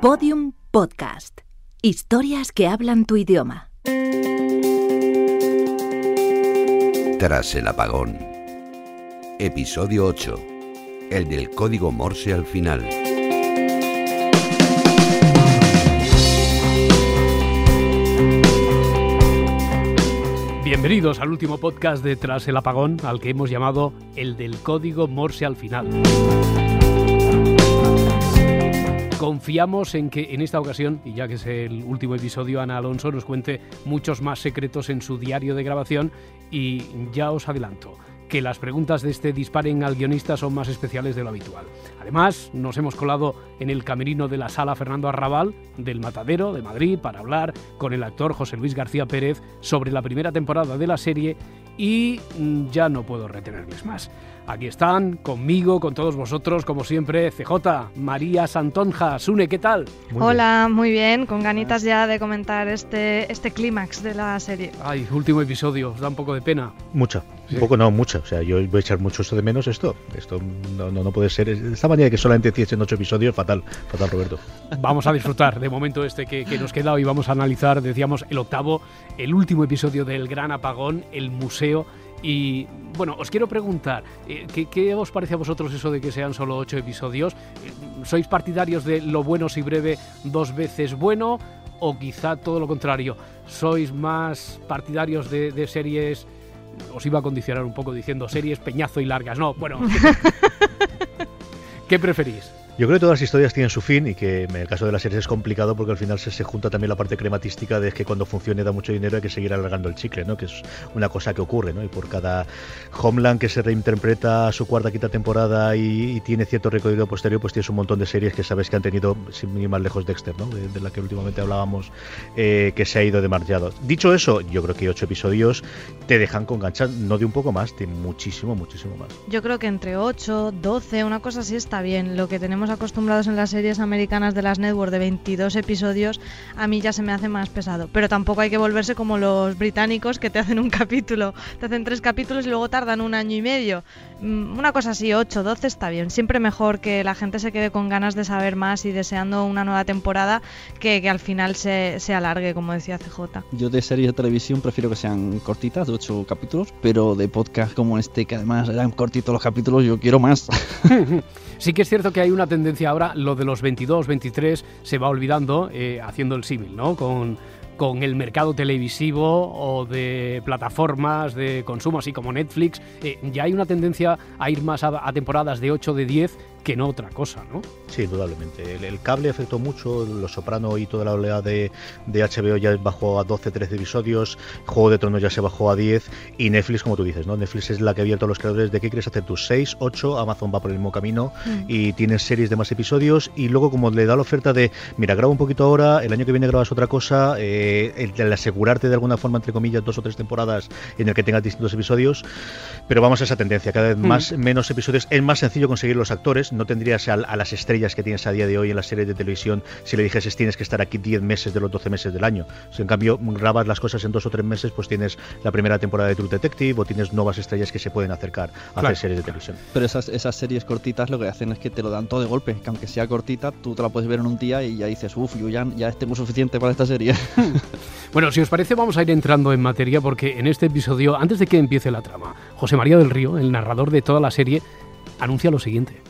Podium Podcast. Historias que hablan tu idioma. Tras el apagón. Episodio 8. El del código Morse al final. Bienvenidos al último podcast de Tras el apagón, al que hemos llamado el del código Morse al final. Confiamos en que en esta ocasión, y ya que es el último episodio, Ana Alonso nos cuente muchos más secretos en su diario de grabación y ya os adelanto que las preguntas de este disparen al guionista son más especiales de lo habitual. Además, nos hemos colado en el camerino de la sala Fernando Arrabal del Matadero de Madrid para hablar con el actor José Luis García Pérez sobre la primera temporada de la serie y mm, ya no puedo retenerles más. Aquí están, conmigo, con todos vosotros, como siempre, CJ, María Santonja, Sune, ¿qué tal? Hola, muy bien, con ganitas ya de comentar este, este clímax de la serie. Ay, último episodio, os da un poco de pena. Mucho, un poco no, mucho. O sea, yo voy a echar mucho esto de menos esto. Esto no, no, no puede ser. Esta manera que solamente hiciesen ocho episodios, fatal, fatal, Roberto. Vamos a disfrutar de momento este que, nos queda. Hoy vamos a analizar, decíamos, el octavo, el último episodio del Gran Apagón, el museo. Y bueno, os quiero preguntar, eh, ¿qué, ¿qué, os parece a vosotros eso de que sean solo ocho episodios? Eh, ¿Sois partidarios de lo bueno si breve dos veces bueno? ¿O quizá todo lo contrario? ¿Sois más partidarios de series os iba a condicionar un poco diciendo series peñazo y largas. No, bueno. ¿Qué preferís? Yo creo que todas las historias tienen su fin y que en el caso de las series es complicado porque al final se, se, junta también la parte crematística de que cuando funcione da mucho dinero hay que seguir alargando el chicle, ¿no? que es una cosa que ocurre. ¿no? Y por cada Homeland que se reinterpreta a su cuarta, quinta temporada y, tiene cierto recorrido posterior, pues tienes un montón de series que sabes que han tenido, sin ir más lejos, Dexter, ¿no? de, la que últimamente hablábamos, eh, que se ha ido demarchado. Dicho eso, yo creo que ocho episodios te dejan con ganchas, no de un poco más, de muchísimo, muchísimo más. Yo creo que entre 8, 12, una cosa así está bien. Lo que tenemos acostumbrados en las series americanas de las network de 22 episodios, a mí ya se me hace más pesado. Pero tampoco hay que volverse como los británicos que te hacen un capítulo, te hacen tres capítulos y luego tardan un año y medio. Una cosa así, 8, 12 está bien. Siempre mejor que la gente se quede con ganas de saber más y deseando una nueva temporada que, que al final se, se, alargue, como decía CJ. Yo de series de televisión prefiero que sean cortitas, de 8 capítulos, pero de podcast como este, que además eran cortitos los capítulos, yo quiero más. Sí que es cierto que hay una tendencia ahora, lo de los 22, 23 se va olvidando eh, haciendo el símil, ¿no? Con, con el mercado televisivo o de plataformas de consumo, así como Netflix, eh, ya hay una tendencia a ir más a, temporadas de 8, de 10 que no otra cosa, ¿no? Sí, indudablemente. El, el, cable afectó mucho, Los Soprano y toda la oleada de, de, HBO ya bajó a 12, 13 episodios, Juego de Tronos ya se bajó a 10 y Netflix, como tú dices, ¿no? Netflix es la que ha abierto a los creadores de qué quieres hacer tus 6, 8, Amazon va por el mismo camino mm. y tienes series de más episodios y luego como le da la oferta de, mira, graba un poquito ahora, el año que viene grabas otra cosa, eh, el, el asegurarte de alguna forma, entre comillas, dos o tres temporadas en el que tengas distintos episodios, pero vamos a esa tendencia, cada vez mm. más, menos episodios, es más sencillo conseguir los actores, no tendrías a, a, las estrellas que tienes a día de hoy en las series de televisión si le dijeses tienes que estar aquí 10 meses de los 12 meses del año. Si en cambio grabas las cosas en dos o tres meses, pues tienes la primera temporada de True Detective o tienes nuevas estrellas que se pueden acercar a claro. hacer series de televisión. Pero esas, esas series cortitas lo que hacen es que te lo dan todo de golpe, que aunque sea cortita, tú te la puedes ver en un día y ya dices, uff, yo ya, ya tengo suficiente para esta serie. bueno, si os parece, vamos a ir entrando en materia porque en este episodio, antes de que empiece la trama, José María del Río, el narrador de toda la serie, anuncia lo siguiente.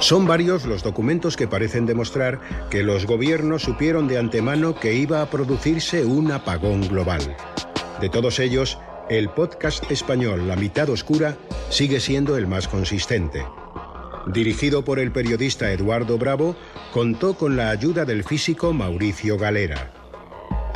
Son varios los documentos que parecen demostrar que los gobiernos supieron de antemano que iba a producirse un apagón global. De todos ellos, el podcast español La mitad oscura sigue siendo el más consistente. Dirigido por el periodista Eduardo Bravo, contó con la ayuda del físico Mauricio Galera.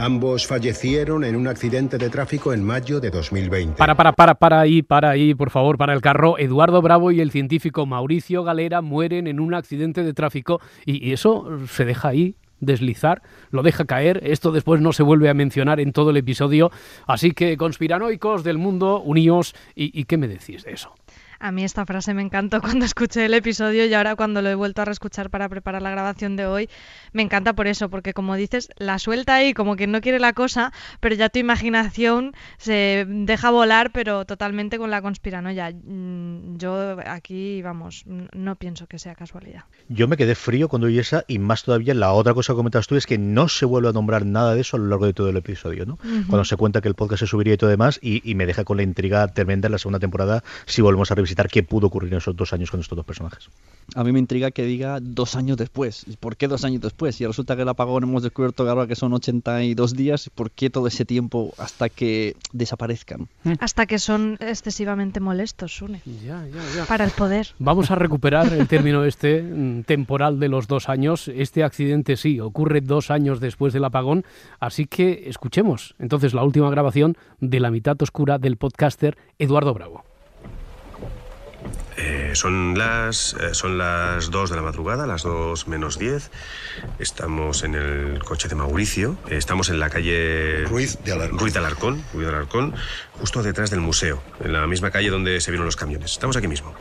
Ambos fallecieron en un accidente de tráfico en mayo de 2020. Para, para, para, para ahí, para ahí, por favor, para el carro. Eduardo Bravo y el científico Mauricio Galera mueren en un accidente de tráfico y, eso se deja ahí deslizar, lo deja caer, esto después no se vuelve a mencionar en todo el episodio, así que conspiranoicos del mundo, uníos, ¿y, y qué me decís de eso? A mí esta frase me encantó cuando escuché el episodio y ahora cuando lo he vuelto a reescuchar para preparar la grabación de hoy, me encanta por eso, porque como dices, la suelta ahí como que no quiere la cosa, pero ya tu imaginación se deja volar, pero totalmente con la conspiranoia. Mm, yo aquí, vamos, no pienso que sea casualidad. Yo me quedé frío cuando oí esa y más todavía la otra cosa que comentas tú es que no se vuelve a nombrar nada de eso a lo largo de todo el episodio, ¿no? Cuando se cuenta que el podcast se subiría y todo demás y, y me deja con la intriga tremenda en la segunda temporada si volvemos a revisitar qué pudo ocurrir en esos dos años con estos dos personajes. A mí me intriga que diga dos años después. ¿Por qué dos años después? Si resulta que el apagón hemos descubierto ahora que son 82 días, ¿por qué todo ese tiempo hasta que desaparezcan? Hasta que son excesivamente molestos, Sune. Para el poder. Vamos a recuperar el término este mm, temporal de los dos años. Este accidente sí ocurre dos años después del apagón, así que escuchemos entonces la última grabación de la mitad oscura del podcaster Eduardo Bravo. Eh, son las eh, son las 2 de la madrugada, las 2 menos 10. Estamos en el coche de Mauricio. Eh, estamos en la calle Ruiz de Alarcón. Ruiz de Alarcón, Ruiz de Alarcón, justo detrás del museo, en la misma calle donde se vieron los camiones. Estamos aquí mismo.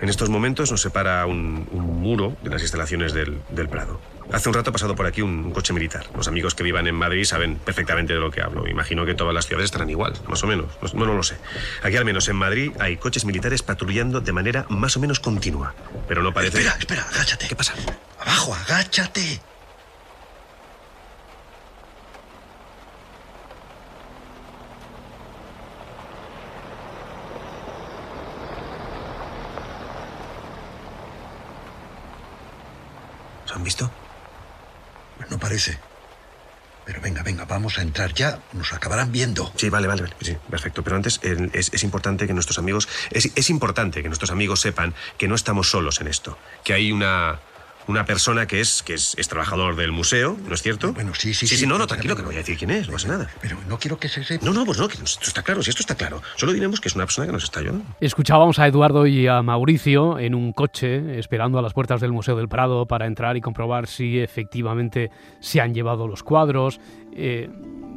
En estos momentos nos separa un, un muro de las instalaciones del, del Prado. Hace un rato ha pasado por aquí un, coche militar. Los amigos que vivan en Madrid saben perfectamente de lo que hablo. Imagino que todas las ciudades estarán igual, más o menos. No, no, no lo sé. Aquí al menos en Madrid hay coches militares patrullando de manera más o menos continua. Pero no parece... Espera, espera, agáchate. ¿Qué pasa? Abajo, agáchate. ¿Se han visto? Parece. Pero venga, venga, vamos a entrar ya. Nos acabarán viendo. Sí, vale, vale, vale. Perfecto. Pero antes es, es importante que nuestros amigos... Es, es importante que nuestros amigos sepan que no estamos solos en esto. Que hay una... Una persona que es que es, es trabajador del museo, ¿no es cierto? Bueno, sí, sí, Sí, sí. sí, no, no, pero- tranquilo, que no voy a decir quién es, no pasa nada. Pero no quiero que se sepa. No, no, pues no, que esto está claro, si esto está claro. Solo diremos que es una persona que nos está ayudando. Escuchábamos a Eduardo y a Mauricio en un coche esperando a las puertas del Museo del Prado para entrar y comprobar si efectivamente se han llevado los cuadros. Eh,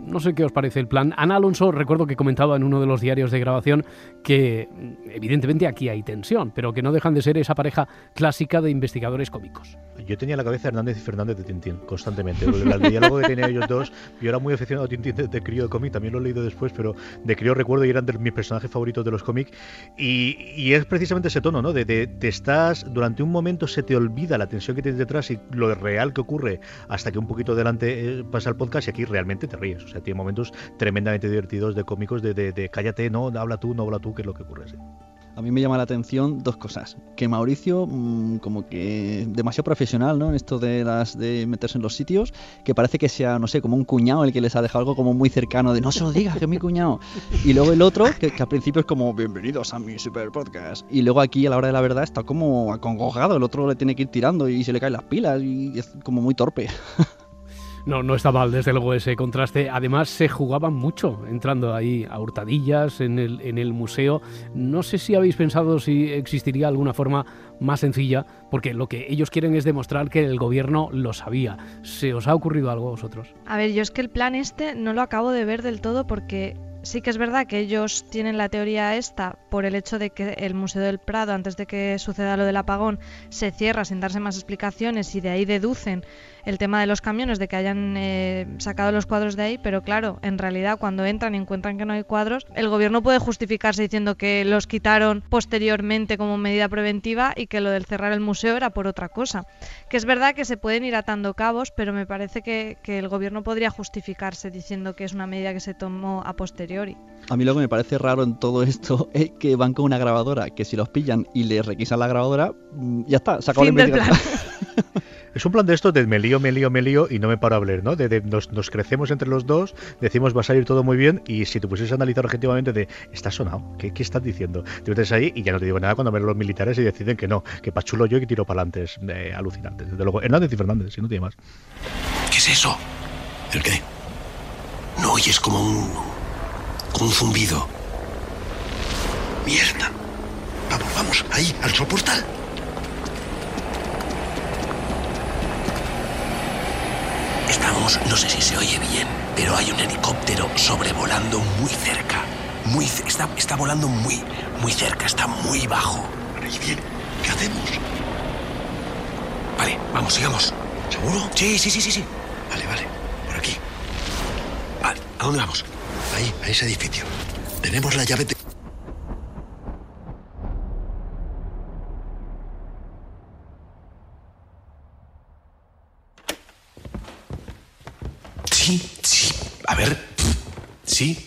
no sé qué os parece el plan. Ana Alonso, recuerdo que comentaba en uno de los diarios de grabación que evidentemente aquí hay tensión, pero que no dejan de ser esa pareja clásica de investigadores cómicos. Yo tenía en la cabeza Hernández y Fernández de Tintín, constantemente. El, diálogo que tenían ellos dos, yo era muy aficionado a Tintín de, crío de cómic, también lo he leído después, pero de crío recuerdo y eran de mis personajes favoritos de los cómics. Y, es precisamente ese tono, ¿no? De, te estás, durante un momento se te olvida la tensión que tienes detrás y lo real que ocurre hasta que un poquito adelante eh, pasa el podcast y aquí realmente te ríes. O sea, tiene momentos tremendamente divertidos de cómicos de, de, de cállate, no, habla tú, no habla tú, que es lo que ocurre. A mí me llama la atención dos cosas. Que Mauricio, mm, como que demasiado profesional, ¿no? En esto de las de meterse en los sitios, que parece que sea, no sé, como un cuñado el que les ha dejado algo como muy cercano de no se lo digas, que es mi cuñado. Y luego el otro, que, que al principio es como bienvenidos a mi super podcast. Y luego aquí a la hora de la verdad está como acongojado, el otro le tiene que ir tirando y se le caen las pilas y es como muy torpe. No, no está mal, desde luego, ese contraste. Además, se jugaban mucho entrando ahí a hurtadillas en el, en el museo. No sé si habéis pensado si existiría alguna forma más sencilla, porque lo que ellos quieren es demostrar que el gobierno lo sabía. ¿Se os ha ocurrido algo a vosotros? A ver, yo es que el plan este no lo acabo de ver del todo porque sí que es verdad que ellos tienen la teoría esta por el hecho de que el Museo del Prado, antes de que suceda lo del apagón, se cierra sin darse más explicaciones y de ahí deducen el tema de los camiones, de que hayan eh, sacado los cuadros de ahí, pero claro, en realidad cuando entran y encuentran que no hay cuadros, el gobierno puede justificarse diciendo que los quitaron posteriormente como medida preventiva y que lo del cerrar el museo era por otra cosa. Que es verdad que se pueden ir atando cabos, pero me parece que, que el gobierno podría justificarse diciendo que es una medida que se tomó a posteriori. A mí lo que me parece raro en todo esto es que van con una grabadora, que si los pillan y les requisan la grabadora, mm, ya está, se acabó la investigación. Es un plan de estos de me lío, me lío, me lío y no me paro a hablar, ¿no? De, de nos, crecemos entre los dos, decimos va a salir todo muy bien y si te pusieses a analizar objetivamente de está sonado, ¿qué, qué estás diciendo? Te metes ahí y ya no te digo nada cuando ven los militares y deciden que no, que pachulo yo y que tiro para adelante. Es eh, alucinante. Desde luego, Hernández y Fernández, si no tiene más. ¿Qué es eso? ¿El qué? No oyes como un. como un zumbido. Mierda. Vamos, vamos, ahí, al soportal. No sé si se oye bien, pero hay un helicóptero sobrevolando muy cerca. muy, está, está volando muy, muy cerca, está muy bajo. ¿Y bien? ¿Qué hacemos? Vale, vamos, sigamos. ¿Seguro? Sí, sí, sí, sí, sí. Vale, vale. Por aquí. Vale, ¿a dónde vamos? Ahí, a ese edificio. Tenemos la llave de... Sí, sí. A ver. Sí.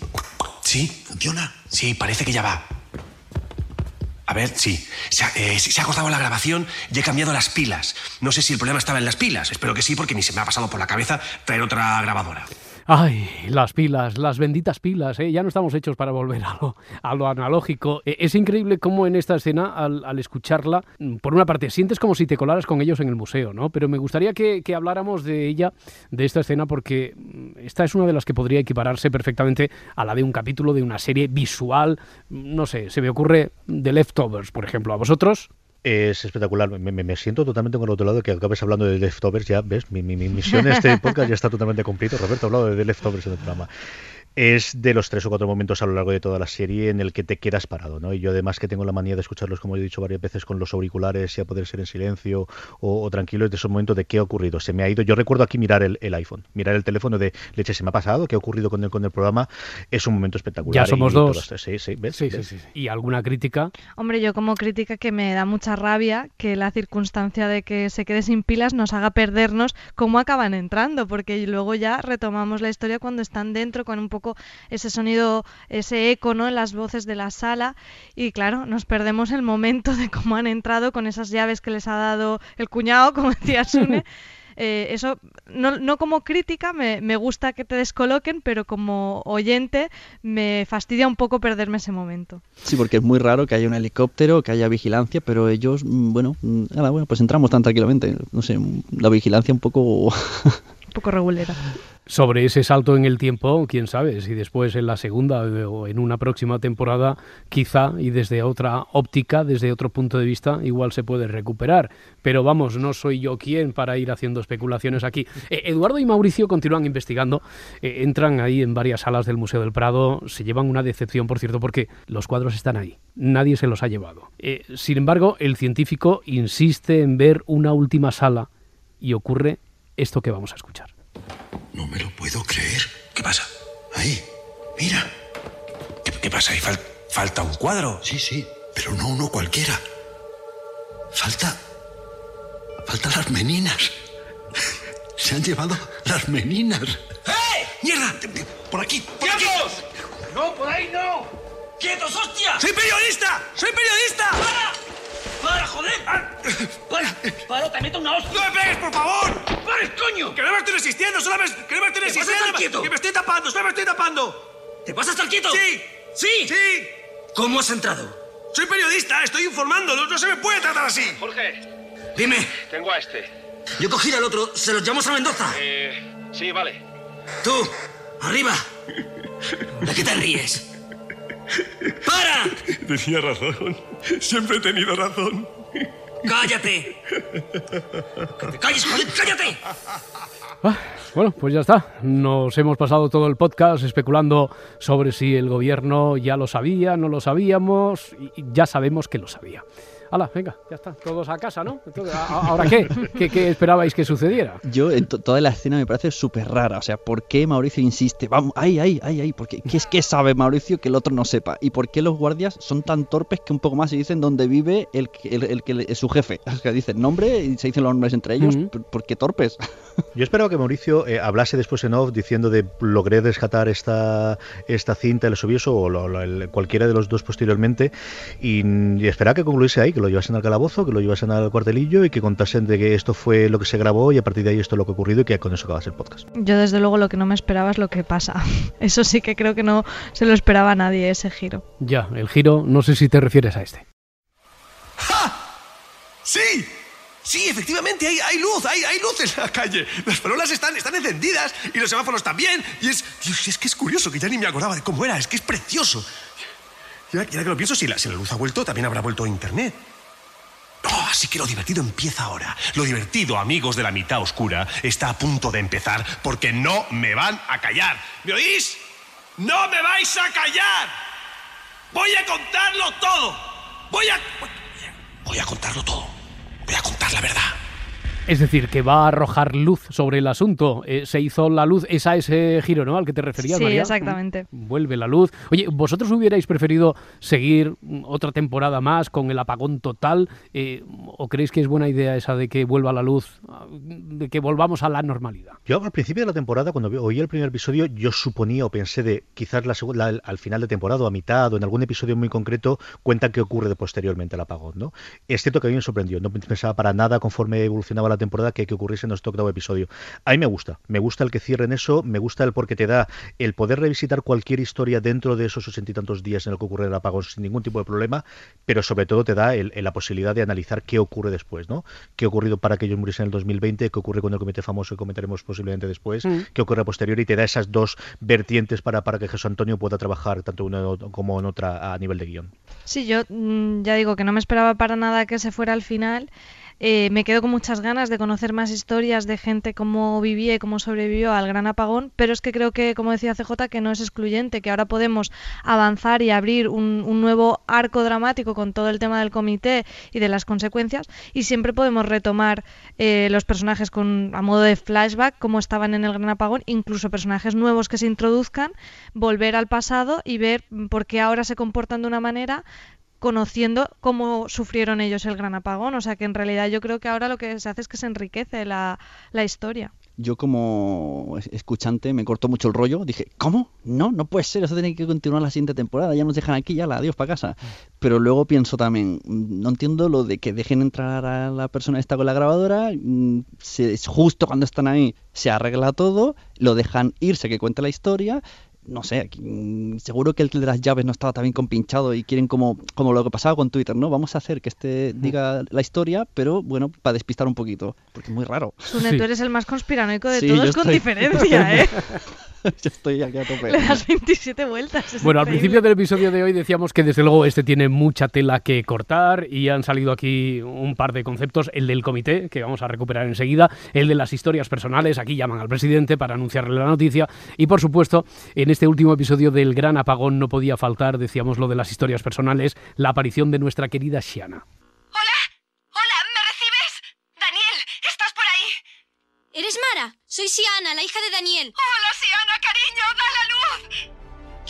Sí. ¿Funciona? Sí, parece que ya va. A ver, sí. Se ha, eh, se ha cortado la grabación y he cambiado las pilas. No sé si el problema estaba en las pilas. Espero que sí, porque ni se me ha pasado por la cabeza traer otra grabadora. Ay, las pilas, las benditas pilas, ¿eh? ya no estamos hechos para volver a lo, a lo analógico. Eh, es increíble cómo en esta escena, al, escucharla, mm, por una parte, sientes como si te colaras con ellos en el museo, ¿no? Pero me gustaría que, que habláramos de ella, de esta escena, porque mm, esta es una de las que podría equipararse perfectamente a la de un capítulo de una serie visual, no sé, se me ocurre The Leftovers, por ejemplo. ¿A vosotros? Es espectacular. Me, me, siento totalmente con el otro lado que acabes hablando de Leftovers. Ya ves, mi, mi, mi misión en este podcast ya está totalmente cumplido. Roberto ha hablado de Leftovers en el programa es de los tres o cuatro momentos a lo largo de toda la serie en el que te quedas parado, ¿no? Y yo además que tengo la manía de escucharlos, como he dicho varias veces, con los auriculares, ya poder ser en silencio o, o tranquilo, es de esos momentos de qué ha ocurrido. Se me ha ido. Yo recuerdo aquí mirar el, el, iPhone, mirar el teléfono de leche, se me ha pasado, qué ha ocurrido con el, con el programa. Es un momento espectacular. Ya somos dos. Todas, sí, sí, ¿ves? Sí, ¿ves? sí, sí, ¿Y alguna crítica? Hombre, yo como crítica que me da mucha rabia que la circunstancia de que se quede sin pilas nos haga perdernos cómo acaban entrando, porque luego ya retomamos la historia cuando están dentro con un poco ese sonido sonido, ese eco ¿no? en las voces de la sala y claro, nos perdemos el momento de cómo han entrado con esas llaves que les ha dado el cuñado, como decía Sune. Eh, eso, no, no, como crítica, me, me, gusta que te descoloquen, pero como oyente me fastidia un poco perderme ese momento. Sí, porque es muy raro que haya un helicóptero, que haya vigilancia, pero ellos, bueno, nada, bueno pues entramos tan tranquilamente. No sé, la vigilancia un poco... poco sobre ese salto en el tiempo, quién sabe, si después en la segunda o en una próxima temporada, quizá, y desde otra óptica, desde otro punto de vista, igual se puede recuperar. Pero vamos, no soy yo quien para ir haciendo especulaciones aquí. Eh, Eduardo y Mauricio continúan investigando, eh, entran ahí en varias salas del Museo del Prado, se llevan una decepción, por cierto, porque los cuadros están ahí, nadie se los ha llevado. Eh, sin embargo, el científico insiste en ver una última sala y ocurre esto que vamos a escuchar. No me lo puedo creer. ¿Qué pasa? Ahí, mira. ¿Qué, qué pasa? Ahí fal falta un cuadro. Sí, sí, pero no uno cualquiera. Falta. Falta las meninas. Se han llevado las meninas. ¡Eh! ¡Mierda! Por aquí, por aquí. ¡No, por ahí no! ¡Quietos, hostia! ¡Soy periodista! ¡Soy periodista! ¡Para! ¡Para, joder! ¡Para! ¡Para, te meto una hostia! ¡No me pegues, por favor! ¡Para, coño! ¡Que no me estoy resistiendo! ¡Solamente que no me estoy resistiendo! ¡Que me estoy tapando! ¡Solo me estoy tapando! ¿Te vas a estar quieto? ¡Sí! ¿Sí? ¡Sí! ¿Cómo has entrado? Soy periodista, estoy informando. No, no se me puede tratar así. Jorge. Dime. Tengo a este. Yo cogí al otro. ¿Se los llamos a Mendoza? Eh, sí, vale. Tú, arriba. ¿De qué te ríes? ¡Para! Tenía razón. Siempre he tenido razón. ¡Cállate! ¡Que te calles, joder! ¡Cállate! Ah, bueno, pues ya está. Nos hemos pasado todo el podcast especulando sobre si el gobierno ya lo sabía, no lo sabíamos, y ya sabemos que lo sabía. Hala, venga, ya está, todos a casa, ¿no? Entonces, ¿Ahora qué? qué? ¿Qué, esperabais que sucediera? Yo, en toda la escena me parece súper rara. O sea, ¿por qué Mauricio insiste? Vamos, ay, ay, ay, ay, porque ¿qué es que sabe Mauricio que el otro no sepa? ¿Y por qué los guardias son tan torpes que un poco más se dicen dónde vive el, el, el que es su jefe? O sea, dicen nombre y se dicen los nombres entre ellos. Uh -huh. ¿Por qué torpes? Yo esperaba que Mauricio eh, hablase después en off diciendo de logré rescatar esta, esta cinta, el subioso o lo, lo, el, cualquiera de los dos posteriormente y, y esperaba que concluyese ahí, que lo llevasen al calabozo, que lo llevasen al cuartelillo y que contasen de que esto fue lo que se grabó y a partir de ahí esto es lo que ha ocurrido y que con eso acabas el podcast. Yo desde luego lo que no me esperaba es lo que pasa. Eso sí que creo que no se lo esperaba a nadie ese giro. Ya, el giro, no sé si te refieres a este. ¡Ja! ¡Sí! Sí, efectivamente, hay, hay luz, hay, hay, luz en la calle. Las farolas están, están encendidas y los semáforos también. Y es, Dios, es que es curioso, que ya ni me acordaba de cómo era, es que es precioso. Y ahora, y ahora que lo pienso, si la, si la luz ha vuelto, también habrá vuelto a Internet. Oh, así que lo divertido empieza ahora. Lo divertido, amigos de la mitad oscura, está a punto de empezar porque no me van a callar. ¿Me oís? ¡No me vais a callar! Voy a contarlo todo. Voy a... Voy a contarlo todo. Voy a contar la verdad. Es decir, que va a arrojar luz sobre el asunto. Eh, se hizo la luz, es a ese giro, ¿no? Al que te referías, Sí, María. exactamente. Mm, Vuelve la luz. Oye, ¿vosotros hubierais preferido seguir mm, otra temporada más con el apagón total? Eh, ¿O creéis que es buena idea esa de que vuelva la luz, ah, de que volvamos a la normalidad? Yo al principio de la temporada, cuando vi- oí el primer episodio, yo suponía o pensé de quizás la, la- al final de temporada o a mitad o en algún episodio muy concreto cuentan qué ocurre de posteriormente al apagón. ¿no? Es cierto que a mí me sorprendió, no pensaba para nada conforme evolucionaba la temporada que, que ocurriese en este octavo episodio. A mí me gusta, me gusta el que cierren eso, me gusta el porque te da el poder revisitar cualquier historia dentro de esos ochenta y tantos días en el que ocurre el apagón sin ningún tipo de problema, pero sobre todo te da el- el- la posibilidad de analizar qué ocurre después, ¿no? ¿Qué ha ocurrido para que ellos muriesen en el 2020? ¿Qué ocurre con el comité famoso que comentaremos posiblemente después? Mm. ¿Qué ocurre a posteriori? Y te da esas dos vertientes para, para que Jesús Antonio pueda trabajar tanto en una como en otra a nivel de guion. Sí, yo mm, ya digo que no me esperaba para nada que se fuera al final. Eh, me quedo con muchas ganas de conocer más historias de gente cómo vivía y cómo sobrevivió al gran apagón, pero es que creo que, como decía CJ, que no es excluyente, que ahora podemos avanzar y abrir un, nuevo arco dramático con todo el tema del comité y de las consecuencias, y siempre podemos retomar eh, los personajes con, a modo de flashback, como estaban en el gran apagón, incluso personajes nuevos que se introduzcan, volver al pasado y ver por qué ahora se comportan de una manera conociendo cómo sufrieron ellos el gran apagón. O sea que en realidad yo creo que ahora lo que se hace es que se enriquece la, la historia. Yo como es- escuchante me cortó mucho el rollo. Dije, ¿cómo? No, no puede ser. Eso tiene que continuar la siguiente temporada. Ya nos dejan aquí, ya la adiós para casa. Pero luego pienso también, no entiendo lo de que dejen entrar a la persona esta con la grabadora. mm, se- justo cuando están ahí se arregla todo, lo dejan irse que cuente la historia. No sé, mm, seguro que el de las llaves no estaba también compinchado y quieren como, como lo que pasaba con Twitter, ¿no? Vamos a hacer que este diga la historia, pero bueno, para despistar un poquito, porque es muy raro. Sune, tú eres el más conspiranoico de Sí, todos con estoy- diferencia, ¿eh? Yo estoy aquí a tope. Le das 27 vueltas. Bueno, al principio del episodio de hoy decíamos que desde luego este tiene mucha tela que cortar y han salido aquí un par de conceptos, el del comité, que vamos a recuperar enseguida, el de las historias personales, aquí llaman al presidente para anunciarle la noticia y por supuesto en este último episodio del gran apagón no podía faltar, decíamos lo de las historias personales, la aparición de nuestra querida Shiana. Hola, ¿me recibes? Daniel, ¿estás por ahí? ¿Eres Mara? Soy Siana, la hija de Daniel. Hola,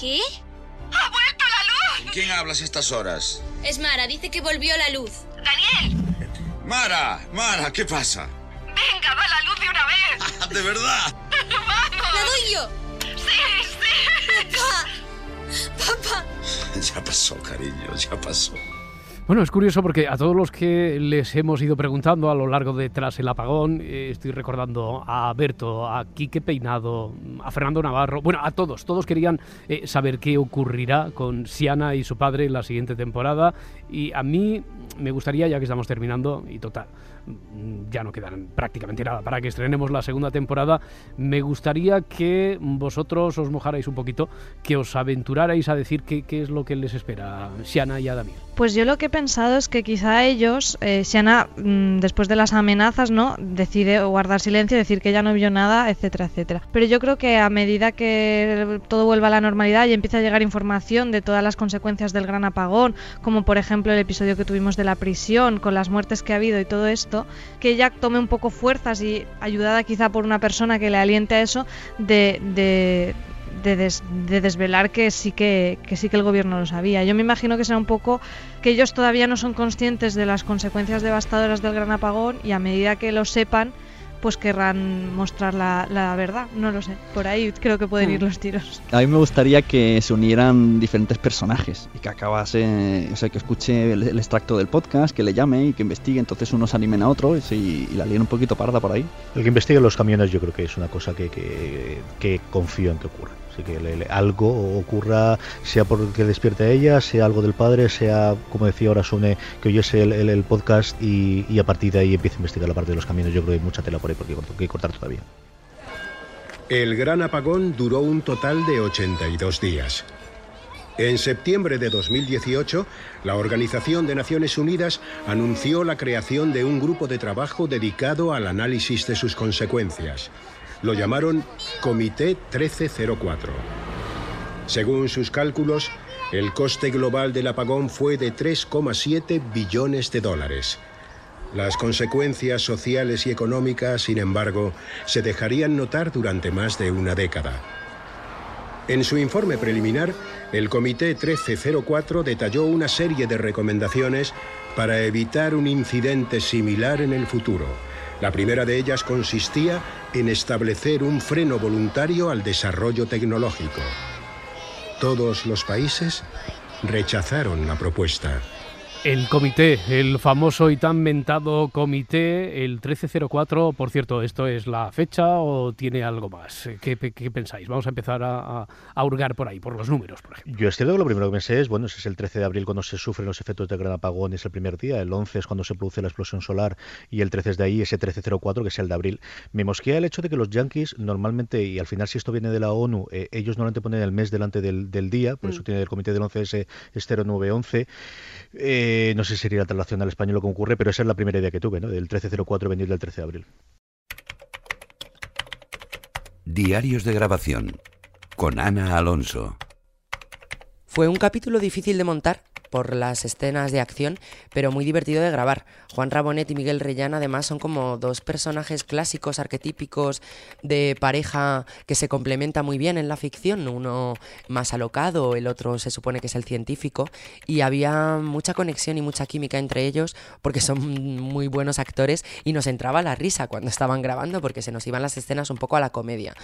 ¿Qué? ¡Ha vuelto la luz! ¿Con quién hablas a estas horas? Es Mara, dice que volvió la luz. Daniel, Mara, Mara, ¿qué pasa? venga, da la luz de una vez. ¿De verdad? ¡Vamos! ¡La doy yo! ¡Sí, sí! ¡Papá! ¡Papá! Ya pasó, cariño, ya pasó. Bueno, es curioso porque a todos los que les hemos ido preguntando a lo largo de Tras el Apagón, eh, estoy recordando a Berto, a Quique Peinado, a Fernando Navarro, bueno, a todos, todos querían eh, saber qué ocurrirá con Siana y su padre en la siguiente temporada y a mí me gustaría, ya que estamos terminando, y total, ya no quedan prácticamente nada para que estrenemos la segunda temporada, me gustaría que vosotros os mojarais un poquito, que os aventurarais a decir qué, qué es lo que les espera Siana y a Damián. Pues yo lo que he pensado es que quizá ellos, eh, Siana, mm, después de las amenazas, ¿no? Decide guardar silencio, decir que ya no vio nada, etcétera, etcétera. Pero yo creo que a medida que todo vuelva a la normalidad y empieza a llegar información de todas las consecuencias del gran apagón, como por ejemplo el episodio que tuvimos de la prisión, con las muertes que ha habido y todo esto, que ella tome un poco fuerzas y ayudada quizá por una persona que le aliente a eso, de, de, de, des- de desvelar que sí que, que sí que el gobierno lo sabía. Yo me imagino que será un poco que ellos todavía no son conscientes de las consecuencias devastadoras del gran apagón y a medida que lo sepan, pues querrán mostrar la, la verdad. No lo sé. Por ahí creo que pueden ir los tiros. A mí me gustaría que se unieran diferentes personajes y que acabase, o sea, que escuche el, el extracto del podcast, que le llame y que investigue, entonces unos animen a otros y, y la líen un poquito parda por ahí. El que investigue los camiones yo creo que es una cosa que, que, que confío en que ocurra. Así que algo ocurra, sea porque despierte a ella, sea algo del padre, sea, como decía ahora Sune, que oyese el, el- podcast y, y a partir de ahí empiece a investigar la parte de los camiones. Yo creo que hay mucha tela por ahí porque hay que cortar todavía. El gran apagón duró un total de 82 días. En septiembre de 2018, la Organización de Naciones Unidas anunció la creación de un grupo de trabajo dedicado al análisis de sus consecuencias. Lo llamaron Comité 1304. Según sus cálculos, El coste global del apagón fue de 3,7 billones de dólares. Las consecuencias sociales y económicas, sin embargo, se dejarían notar durante más de una década. En su informe preliminar, el Comité 1304 detalló una serie de recomendaciones para evitar un incidente similar en el futuro. La primera de ellas consistía en establecer un freno voluntario al desarrollo tecnológico. Todos los países rechazaron la propuesta. El comité, el famoso y tan mentado comité, el 1304, por cierto, ¿esto es la fecha o tiene algo más? ¿Qué, qué pensáis? Vamos a empezar a, a, hurgar por ahí, por los números, por ejemplo. Yo es cierto que lo primero que pensé es, bueno, ese es el 13 de abril cuando se sufren los efectos del gran apagón, es el primer día, el 11 es cuando se produce la explosión solar y el 13 es de ahí, ese 1304 que es el de abril. Me mosquea el hecho de que los yankees normalmente, y al final si esto viene de la ONU, eh, ellos normalmente ponen el mes delante del, del día, por mm. eso tiene el comité del 11 ese es 0911. Eh, no sé si sería la traslación al español lo que ocurre, pero esa es la primera idea que tuve, ¿no? Del 1304 venir del 13 de abril. Diarios de grabación con Ana Alonso. Fue un capítulo difícil de montar por las escenas de acción, pero muy divertido de grabar. Juan Rabonet y Miguel Reyán además son como dos personajes clásicos, arquetípicos de pareja que se complementa muy bien en la ficción, uno más alocado, el otro se supone que es el científico, y había mucha conexión y mucha química entre ellos porque son muy buenos actores y nos entraba la risa cuando estaban grabando porque se nos iban las escenas un poco a la comedia.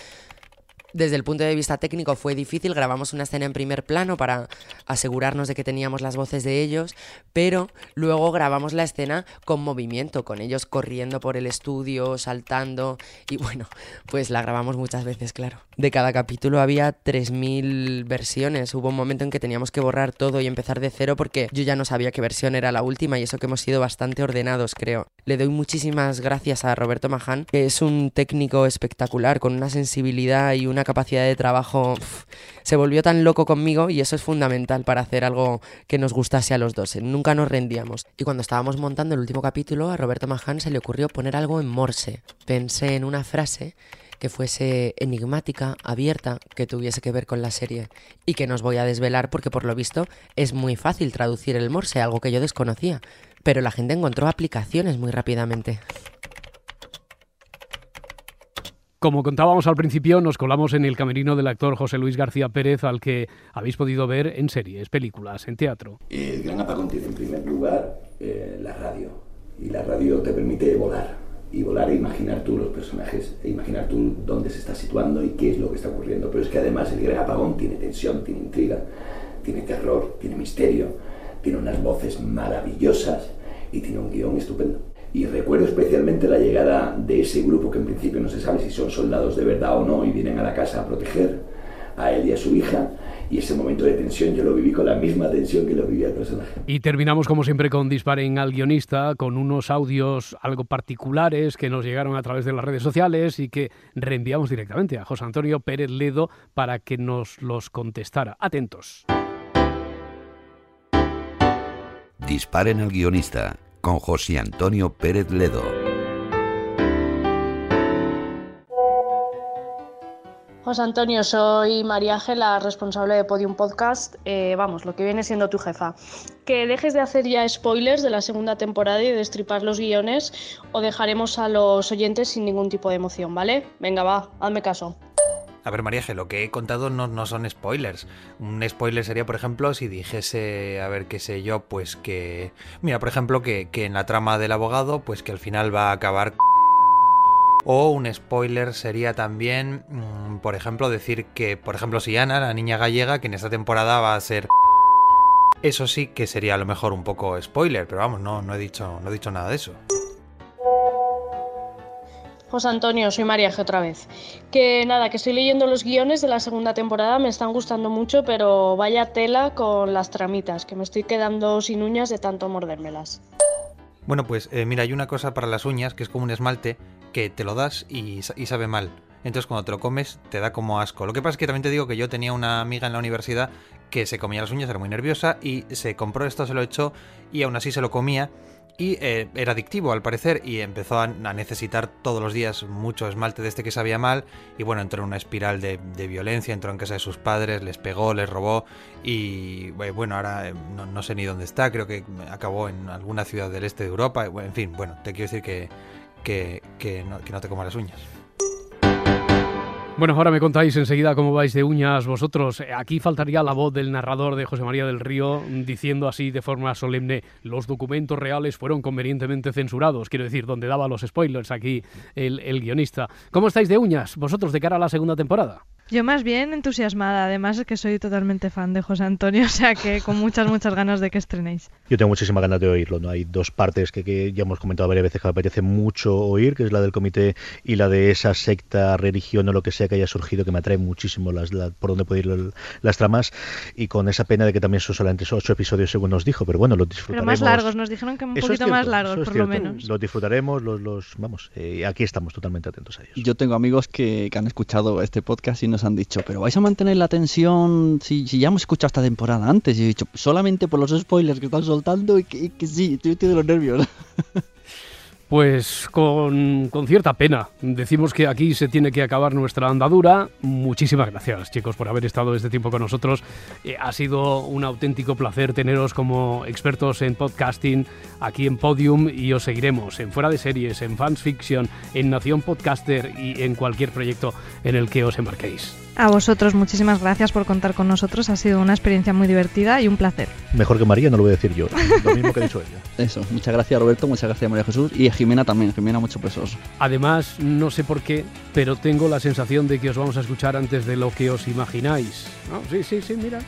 Desde el punto de vista técnico fue difícil, grabamos una escena en primer plano para asegurarnos de que teníamos las voces de ellos, pero luego grabamos la escena con movimiento, con ellos corriendo por el estudio, saltando y bueno, pues la grabamos muchas veces, claro. De cada capítulo había 3.000 versiones, hubo un momento en que teníamos que borrar todo y empezar de cero porque yo ya no sabía qué versión era la última y eso que hemos sido bastante ordenados, creo. Le doy muchísimas gracias a Roberto Maján, que es un técnico espectacular, con una sensibilidad y una capacidad de trabajo, se volvió tan loco conmigo y eso es fundamental para hacer algo que nos gustase a los dos. Nunca nos rendíamos. Y cuando estábamos montando el último capítulo, a Roberto Maján se le ocurrió poner algo en morse. Pensé en una frase que fuese enigmática, abierta, que tuviese que ver con la serie y que nos voy a desvelar porque por lo visto es muy fácil traducir el morse, algo que yo desconocía, pero la gente encontró aplicaciones muy rápidamente. Como contábamos al principio, nos colamos en el camerino del actor José Luis García Pérez, al que habéis podido ver en series, películas, en teatro. El Gran Apagón tiene en primer lugar eh, la radio. Y la radio te permite volar. Y volar e imaginar tú los personajes, e imaginar tú dónde se está situando y qué es lo que está ocurriendo. Pero es que además el Gran Apagón tiene tensión, tiene intriga, tiene terror, tiene misterio, tiene unas voces maravillosas y tiene un guion estupendo. Y recuerdo especialmente la llegada de ese grupo que en principio no se sabe si son soldados de verdad o no y vienen a la casa a proteger a él y a su hija. Y ese momento de tensión yo lo viví con la misma tensión que lo vivía el personaje. Y terminamos como siempre con Disparen al guionista, con unos audios algo particulares que nos llegaron a través de las redes sociales y que reenviamos directamente a José Antonio Pérez Ledo para que nos los contestara. Atentos. Disparen al guionista con José Antonio Pérez Ledo. José Antonio, soy María Ángela, responsable de Podium Podcast. Eh, vamos, lo que viene siendo tu jefa. Que dejes de hacer ya spoilers de la segunda temporada y de destripar los guiones o dejaremos a los oyentes sin ningún tipo de emoción, ¿vale? Venga, va, hazme caso. A ver, María lo que he contado no, no, son spoilers. Un spoiler sería, por ejemplo, si dijese, a ver, qué sé yo, pues que... Mira, por ejemplo, que, que en la trama del abogado, pues que al final va a acabar... O un spoiler sería también, mm, por ejemplo, decir que, por ejemplo, si Ana, la niña gallega, que en esta temporada va a ser... Eso sí que sería a lo mejor un poco spoiler, pero vamos, no, no, he, dicho, no he dicho nada de eso. José Antonio, soy María G otra vez. Que nada, que estoy leyendo los guiones de la segunda temporada, me están gustando mucho, pero vaya tela con las tramitas, que me estoy quedando sin uñas de tanto mordérmelas. Bueno, pues eh, mira, hay una cosa para las uñas que es como un esmalte que te lo das y, sabe mal. Entonces cuando te lo comes te da como asco. Lo que pasa es que también te digo que yo tenía una amiga en la universidad que se comía las uñas, era muy nerviosa y se compró esto, se lo echó y aún así se lo comía y eh, era adictivo al parecer y empezó a, necesitar todos los días mucho esmalte de este que sabía mal y bueno, entró en una espiral de, violencia, entró en casa de sus padres, les pegó, les robó y eh, bueno, ahora eh, no, sé ni dónde está, creo que acabó en alguna ciudad del este de Europa, en fin, bueno, te quiero decir que, que, que no, que no te comas las uñas. Bueno, ahora me contáis enseguida cómo vais de uñas vosotros. Aquí faltaría la voz del narrador de José María del Río diciendo así de forma solemne, los documentos reales fueron convenientemente censurados. Quiero decir, donde daba los spoilers aquí el, el guionista. ¿Cómo estáis de uñas vosotros de cara a la segunda temporada? Yo más bien entusiasmada, además es que soy totalmente fan de José Antonio, o sea que con muchas, muchas ganas de que estrenéis. Yo tengo muchísimas ganas de oírlo, ¿no? Hay dos partes que, que ya hemos comentado varias veces que me apetece mucho oír, que es la del comité y la de esa secta, religión o lo que sea que haya surgido, que me atrae muchísimo las, la- por dónde puede ir el- las tramas, y con esa pena de que también son solamente ocho episodios según nos dijo, pero bueno, los Pero disfrutaremos. más largos, nos dijeron que un Eso es poquito cierto, más largos, por lo menos. Los disfrutaremos, los, los vamos, eh, aquí estamos totalmente atentos a ellos. Yo tengo amigos que, que han escuchado este podcast y nos han dicho, pero vais a mantener la tensión si, si ya hemos escuchado esta temporada antes. Y he dicho, solamente por los spoilers que están soltando y que, y que sí, estoy, estoy de los nervios. Pues con, con cierta pena. Decimos que aquí se tiene que acabar nuestra andadura. Muchísimas gracias, chicos, por haber estado este tiempo con nosotros. Eh, ha sido un auténtico placer teneros como expertos en podcasting aquí en Podium y os seguiremos en Fuera de Series, en Fans Fiction, en Nación Podcaster y en cualquier proyecto en el que os embarquéis. A vosotros, muchísimas gracias por contar con nosotros. Ha sido una experiencia muy divertida y un placer. Mejor que María no lo voy a decir yo, lo mismo que ha dicho ella. Eso, muchas gracias Roberto, muchas gracias María Jesús y Jimena también, Jimena muchos besos. Además, no sé por qué, pero tengo la sensación de que os vamos a escuchar antes de lo que os imagináis. Sí, sí, sí, mira.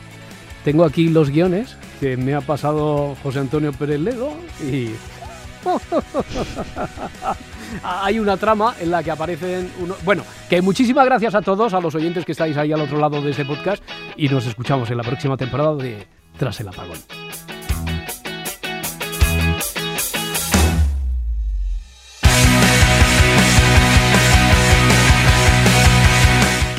Tengo aquí los guiones que me ha pasado José Antonio Pérez Ledo y... Hay una trama en la que aparecen uno... Bueno, que muchísimas gracias a todos, a los oyentes que estáis ahí al otro lado de ese podcast y nos escuchamos en la próxima temporada de Tras el apagón.